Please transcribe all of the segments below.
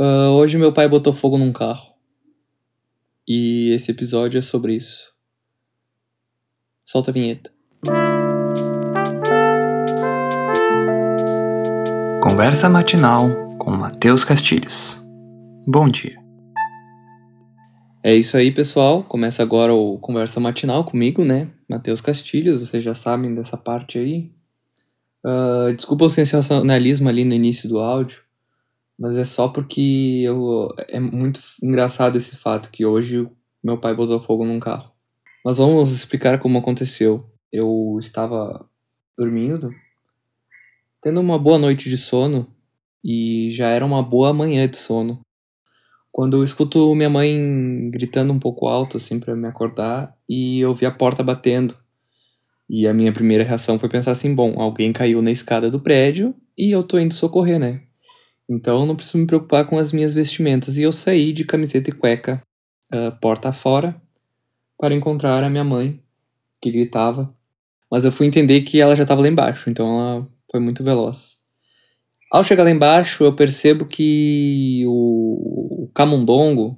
Uh, hoje meu pai botou fogo num carro. E esse episódio é sobre isso. Solta a vinheta. Conversa matinal com Matheus Castilhos. Bom dia. É isso aí, pessoal. Começa agora o Conversa Matinal comigo, né? Matheus Castilhos, vocês já sabem dessa parte aí. Uh, desculpa o sensacionalismo ali no início do áudio, mas é só porque eu, é muito engraçado esse fato que hoje meu pai botou fogo num carro. Mas vamos explicar como aconteceu. Eu estava dormindo, tendo uma boa noite de sono e já era uma boa manhã de sono. Quando eu escuto minha mãe gritando um pouco alto assim para me acordar e eu vi a porta batendo. E a minha primeira reação foi pensar assim: bom, alguém caiu na escada do prédio e eu tô indo socorrer, né? Então não preciso me preocupar com as minhas vestimentas. E eu saí de camiseta e cueca, uh, porta fora, para encontrar a minha mãe, que gritava. Mas eu fui entender que ela já estava lá embaixo, então ela foi muito veloz. Ao chegar lá embaixo, eu percebo que o, o camundongo,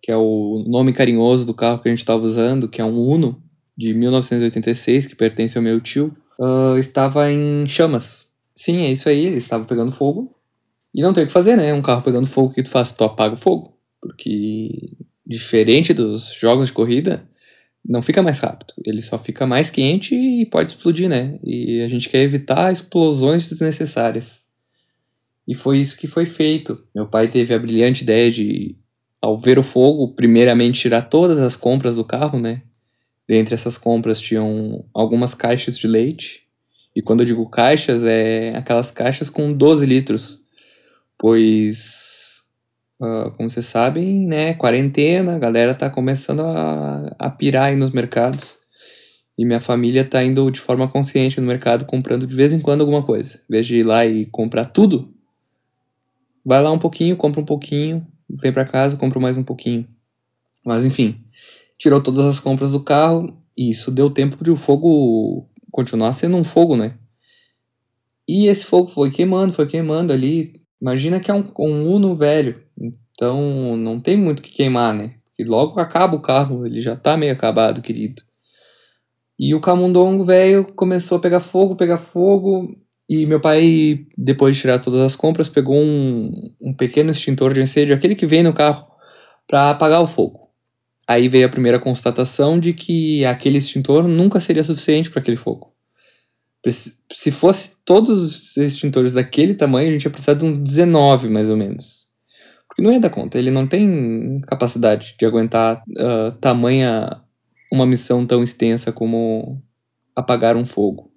que é o nome carinhoso do carro que a gente estava usando, que é um Uno, de 1986, que pertence ao meu tio, uh, estava em chamas. Sim, é isso aí, ele estava pegando fogo. E não tem o que fazer, né? Um carro pegando fogo, o que tu faz? Tu apaga o fogo. Porque, diferente dos jogos de corrida, não fica mais rápido. Ele só fica mais quente e pode explodir, né? E a gente quer evitar explosões desnecessárias. E foi isso que foi feito. Meu pai teve a brilhante ideia de, ao ver o fogo, primeiramente tirar todas as compras do carro, né? Dentre essas compras tinham algumas caixas de leite. E quando eu digo caixas, é aquelas caixas com 12 litros. Pois, uh, como vocês sabem, né, quarentena, a galera tá começando a, a pirar aí nos mercados. E minha família tá indo de forma consciente no mercado, comprando de vez em quando alguma coisa. Em vez de ir lá e comprar tudo, vai lá um pouquinho, compra um pouquinho, vem para casa, compra mais um pouquinho. Mas enfim, tirou todas as compras do carro e isso deu tempo de o fogo continuar sendo um fogo, né? E esse fogo foi queimando, foi queimando ali. Imagina que é um, um Uno velho, então não tem muito que queimar, né? E logo acaba o carro, ele já tá meio acabado, querido. E o camundongo velho começou a pegar fogo, pegar fogo. E meu pai, depois de tirar todas as compras, pegou um, um pequeno extintor de incêndio, aquele que vem no carro, para apagar o fogo. Aí veio a primeira constatação de que aquele extintor nunca seria suficiente para aquele fogo. Se fosse todos os extintores daquele tamanho, a gente ia precisar de um 19, mais ou menos. Porque não ia dar conta, ele não tem capacidade de aguentar uh, tamanha uma missão tão extensa como apagar um fogo.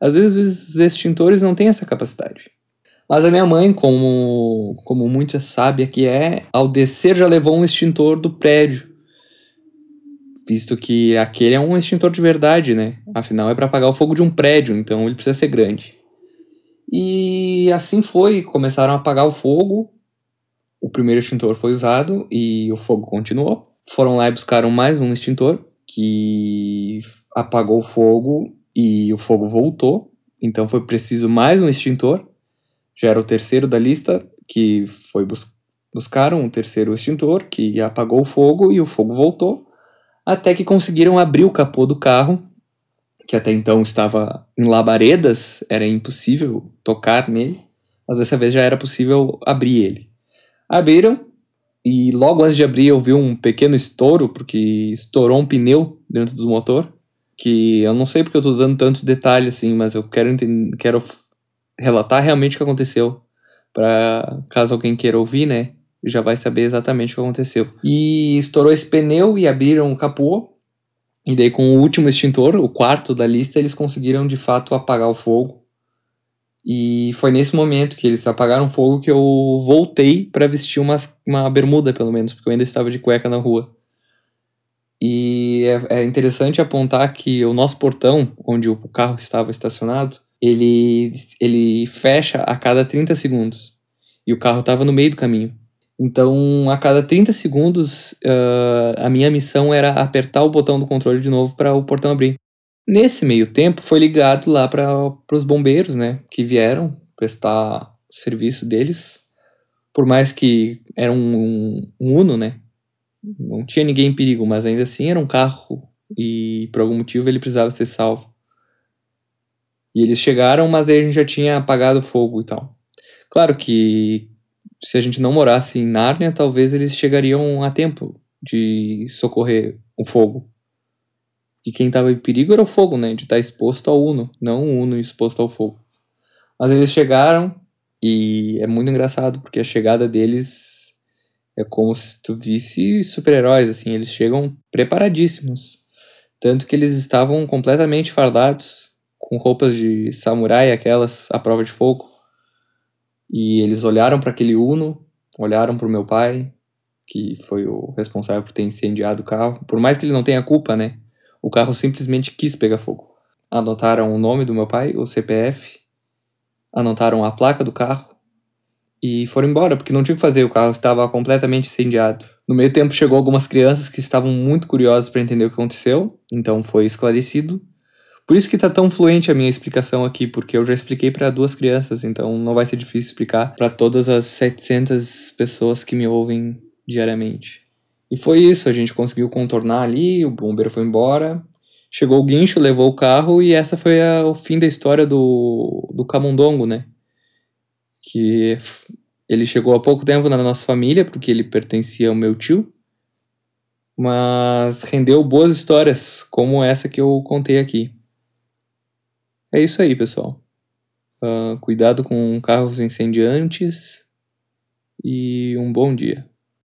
Às vezes os extintores não têm essa capacidade. Mas a minha mãe, como, como muito sábia que é, ao descer já levou um extintor do prédio visto que aquele é um extintor de verdade, né? Afinal, é para apagar o fogo de um prédio, então ele precisa ser grande. E assim foi, começaram a apagar o fogo. O primeiro extintor foi usado e o fogo continuou. Foram lá e buscaram mais um extintor que apagou o fogo e o fogo voltou. Então foi preciso mais um extintor. Já era o terceiro da lista que foi bus buscaram um terceiro extintor que apagou o fogo e o fogo voltou até que conseguiram abrir o capô do carro, que até então estava em labaredas, era impossível tocar nele, mas dessa vez já era possível abrir ele. Abriram e logo antes de abrir eu vi um pequeno estouro, porque estourou um pneu dentro do motor, que eu não sei porque eu estou dando tanto detalhe assim, mas eu quero entender, quero relatar realmente o que aconteceu, para caso alguém queira ouvir, né? Já vai saber exatamente o que aconteceu. E estourou esse pneu e abriram o capô. E daí, com o último extintor, o quarto da lista, eles conseguiram de fato apagar o fogo. E foi nesse momento que eles apagaram o fogo que eu voltei para vestir uma, uma bermuda, pelo menos, porque eu ainda estava de cueca na rua. E é, é interessante apontar que o nosso portão, onde o carro estava estacionado, ele, ele fecha a cada 30 segundos. E o carro estava no meio do caminho. Então, a cada 30 segundos, uh, a minha missão era apertar o botão do controle de novo para o portão abrir. Nesse meio tempo, foi ligado lá para os bombeiros, né, que vieram prestar serviço deles Por mais que era um, um, um Uno, né? Não tinha ninguém em perigo, mas ainda assim era um carro e por algum motivo ele precisava ser salvo. E eles chegaram, mas aí a gente já tinha apagado o fogo e tal. Claro que se a gente não morasse em Nárnia, talvez eles chegariam a tempo de socorrer o fogo. E quem estava em perigo era o fogo, né? De estar tá exposto ao Uno, não o Uno exposto ao fogo. Mas eles chegaram e é muito engraçado, porque a chegada deles é como se tu visse super-heróis, assim. Eles chegam preparadíssimos. Tanto que eles estavam completamente fardados, com roupas de samurai, aquelas à prova de fogo. E eles olharam para aquele Uno, olharam para o meu pai, que foi o responsável por ter incendiado o carro. Por mais que ele não tenha culpa, né? O carro simplesmente quis pegar fogo. Anotaram o nome do meu pai, o CPF, anotaram a placa do carro e foram embora, porque não tinha o que fazer, o carro estava completamente incendiado. No meio tempo chegou algumas crianças que estavam muito curiosas para entender o que aconteceu, então foi esclarecido. Por isso que tá tão fluente a minha explicação aqui, porque eu já expliquei para duas crianças, então não vai ser difícil explicar para todas as 700 pessoas que me ouvem diariamente. E foi isso, a gente conseguiu contornar ali, o bombeiro foi embora, chegou o guincho, levou o carro e essa foi a, o fim da história do, do camundongo, né? Que ele chegou há pouco tempo na nossa família, porque ele pertencia ao meu tio, mas rendeu boas histórias, como essa que eu contei aqui. É isso aí, pessoal. Uh, cuidado com carros incendiantes e um bom dia.